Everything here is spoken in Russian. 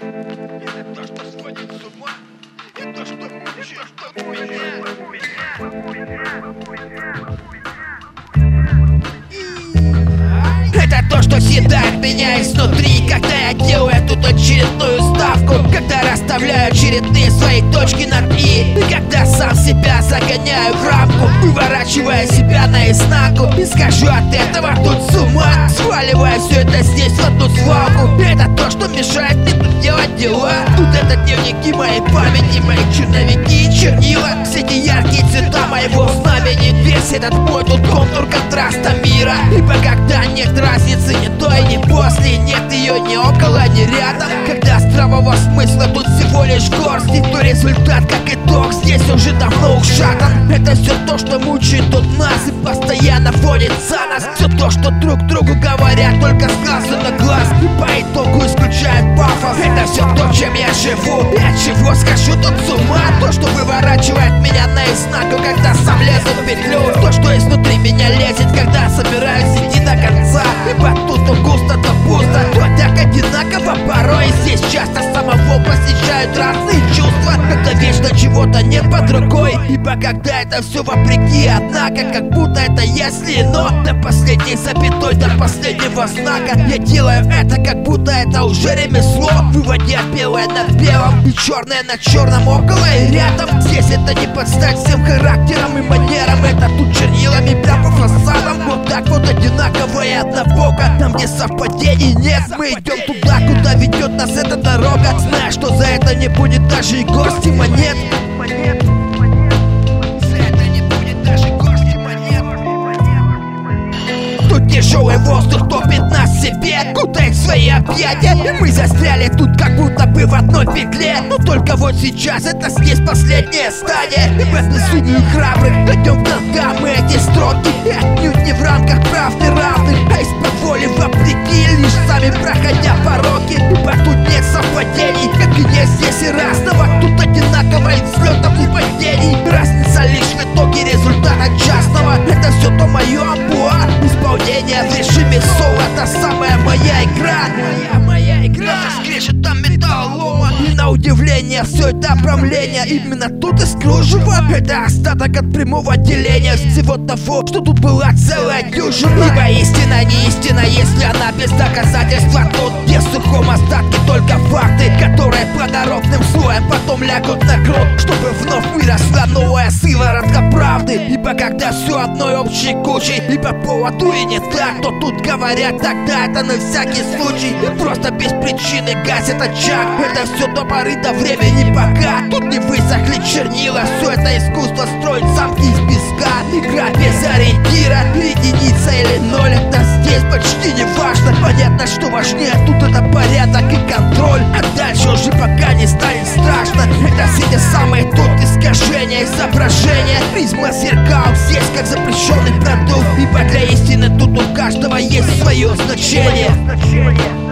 Это то, что сводит с ума, съедает меня изнутри Когда я делаю тут очередную ставку Когда расставляю очередные свои точки над «и» И когда сам себя загоняю в рамку Выворачивая себя наизнанку И скажу от этого тут с ума Сваливая все это здесь в одну свалку. Это то, что мешает дела. Тут это дневники моей памяти Мои черновики чернила. Все эти яркие цвета моего знамени. Весь этот мой тут контур контраста мира. Ибо когда нет разницы ни до и ни после. Нет ее ни около, ни рядом. Когда здравого смысла тут всего лишь горсти То результат как итог здесь уже давно ушатан. Это все то, что мучает тут нас. И постоянно водит за нас. Все то, что друг другу говорят только с я живу. И от чего скажу тут с ума. То, что выворачивает меня наизнанку Когда сам лезу в петлю. То, что изнутри меня лезет Когда собираюсь идти до конца. Ибо тут чего-то нет под рукой. Ибо когда это все вопреки Однако как будто это если но До последней запятой, до последнего знака Я делаю это как будто это уже ремесло. Выводя белое над белым И черное на черном около и рядом. Здесь это не подстать всем характерам и манерам. Это тут чернилами прям по фасадам Вот так вот одинаково и однобоко. Там где совпадений нет Мы идем туда, куда ведет нас эта дорога. Зная, что за это не будет даже и горсти монет тяжелый воздух топит нас в себе Кутает в свои объятия. И мы застряли тут как будто бы в одной петле. Но только вот сейчас это здесь последняя стадия. И без безумных храбрых Идем к ногам мы эти строки отнюдь удивление все это обрамление. Именно тут из кружева Это остаток от прямого деления. Всего того, что тут была целая дюжина. Ибо истина не истина, если она без доказательства. Тут где в сухом остатке только факты Которые плодородным слоем потом лягут на грудь Чтобы вновь выросла новая сыворотка правды. Ибо когда все одной общей кучей Либо поводу и не так, то тут говорят Тогда это на всякий случай. Просто без причины гасят очаг. Это все до поры до времени пока. Тут не высохли чернила Все это искусство строить замки из песка. Игра без ориентира Единица или ноль Это здесь почти не важно. Понятно, что важнее тут это порядок и контроль. А дальше уже пока не станет страшно. Это все те самые тут искажения изображения. Призма зеркал здесь как запрещенный продукт. Ибо для истины тут у каждого есть свое значение